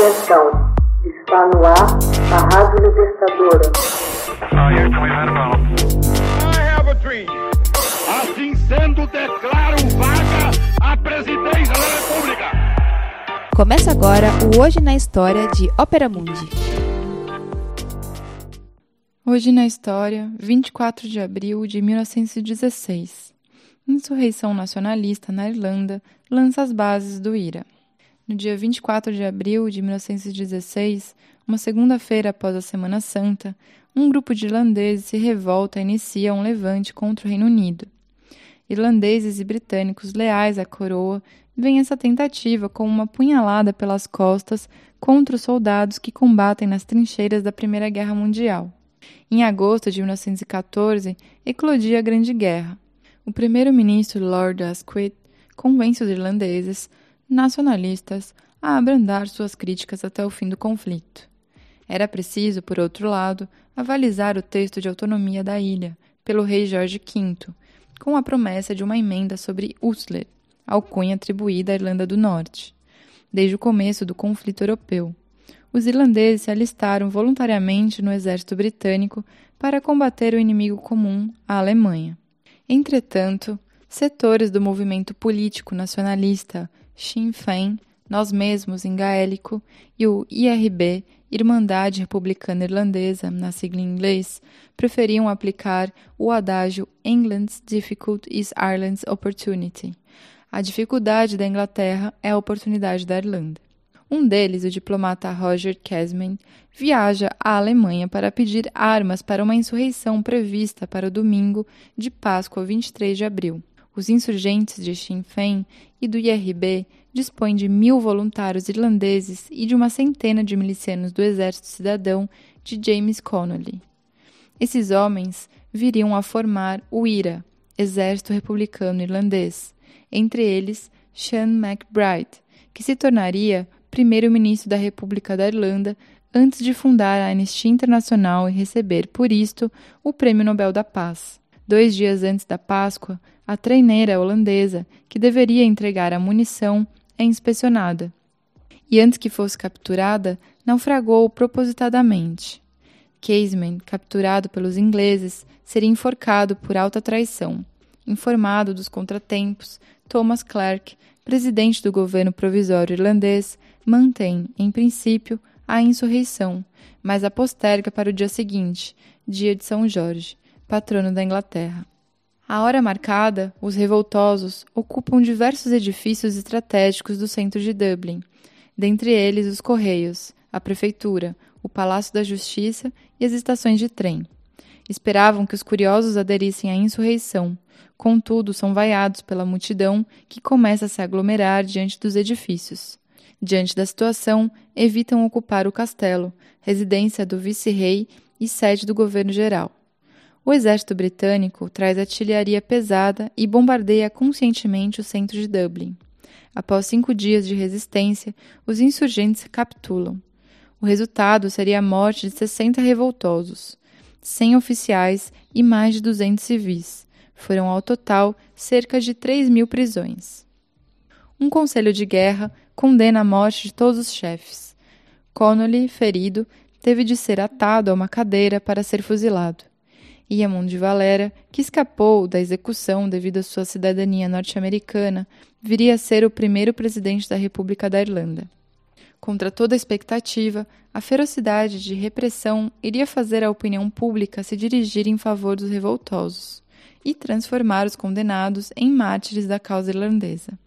Atenção, está no ar a Rádio Libertadora. Assim sendo, declaro vaga a presidência da República. Começa agora o Hoje na História de Ópera Mundi. Hoje na História, 24 de abril de 1916. Insurreição nacionalista na Irlanda lança as bases do IRA. No dia 24 de abril de 1916, uma segunda-feira após a Semana Santa, um grupo de irlandeses se revolta e inicia um levante contra o Reino Unido. Irlandeses e britânicos leais à coroa veem essa tentativa como uma punhalada pelas costas contra os soldados que combatem nas trincheiras da Primeira Guerra Mundial. Em agosto de 1914, eclodia a Grande Guerra. O primeiro-ministro Lord Asquith convence os irlandeses nacionalistas a abrandar suas críticas até o fim do conflito. Era preciso, por outro lado, avalizar o texto de autonomia da ilha pelo rei Jorge V, com a promessa de uma emenda sobre Ulster, alcunha atribuída à Irlanda do Norte. Desde o começo do conflito europeu, os irlandeses se alistaram voluntariamente no exército britânico para combater o inimigo comum, a Alemanha. Entretanto, setores do movimento político nacionalista Sinn Féin, Nós Mesmos em gaélico, e o IRB, Irmandade Republicana Irlandesa, na sigla em inglês, preferiam aplicar o adágio England's difficult is Ireland's opportunity. A dificuldade da Inglaterra é a oportunidade da Irlanda. Um deles, o diplomata Roger Casman, viaja à Alemanha para pedir armas para uma insurreição prevista para o domingo de Páscoa, 23 de abril. Os insurgentes de Sinn Féin e do IRB dispõem de mil voluntários irlandeses e de uma centena de milicianos do Exército Cidadão de James Connolly. Esses homens viriam a formar o IRA, Exército Republicano Irlandês, entre eles Sean MacBride, que se tornaria primeiro-ministro da República da Irlanda antes de fundar a Anistia Internacional e receber, por isto, o Prêmio Nobel da Paz. Dois dias antes da Páscoa, a treineira holandesa, que deveria entregar a munição, é inspecionada. E antes que fosse capturada, naufragou propositadamente. Casement, capturado pelos ingleses, seria enforcado por alta traição. Informado dos contratempos, Thomas Clark, presidente do governo provisório irlandês, mantém, em princípio, a insurreição, mas a posterga para o dia seguinte, dia de São Jorge, patrono da Inglaterra. À hora marcada, os revoltosos ocupam diversos edifícios estratégicos do centro de Dublin, dentre eles os Correios, a Prefeitura, o Palácio da Justiça e as estações de trem. Esperavam que os curiosos aderissem à insurreição, contudo, são vaiados pela multidão que começa a se aglomerar diante dos edifícios. Diante da situação, evitam ocupar o castelo, residência do vice-rei e sede do governo geral. O exército britânico traz artilharia pesada e bombardeia conscientemente o centro de Dublin. Após cinco dias de resistência, os insurgentes capitulam. O resultado seria a morte de 60 revoltosos, 100 oficiais e mais de 200 civis. Foram ao total cerca de 3 mil prisões. Um conselho de guerra condena a morte de todos os chefes. Connolly, ferido, teve de ser atado a uma cadeira para ser fuzilado. Iamon de Valera, que escapou da execução devido à sua cidadania norte-americana, viria a ser o primeiro presidente da República da Irlanda. Contra toda expectativa, a ferocidade de repressão iria fazer a opinião pública se dirigir em favor dos revoltosos e transformar os condenados em mártires da causa irlandesa.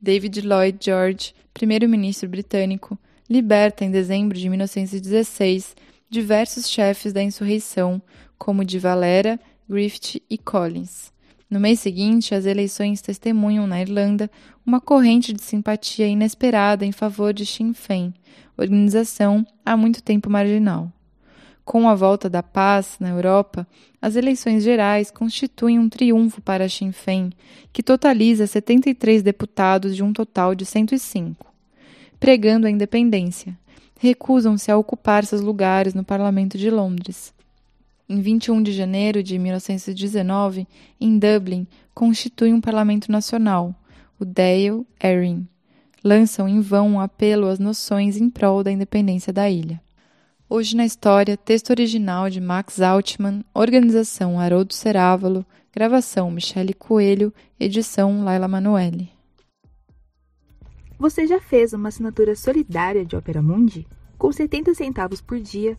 David Lloyd George, primeiro-ministro britânico, liberta em dezembro de 1916 diversos chefes da insurreição, como de Valera, Griffith e Collins. No mês seguinte, as eleições testemunham na Irlanda uma corrente de simpatia inesperada em favor de Sinn Féin, organização há muito tempo marginal. Com a volta da paz na Europa, as eleições gerais constituem um triunfo para Sinn Féin, que totaliza 73 deputados de um total de 105. Pregando a independência, recusam-se a ocupar seus lugares no Parlamento de Londres. Em 21 de janeiro de 1919, em Dublin, constitui um parlamento nacional, o Dáil Éireann. lançam em vão um apelo às noções em prol da independência da ilha. Hoje na História, texto original de Max Altman, organização Haroldo Cerávalo, gravação Michele Coelho, edição Laila Manoeli. Você já fez uma assinatura solidária de Opera Mundi? Com 70 centavos por dia,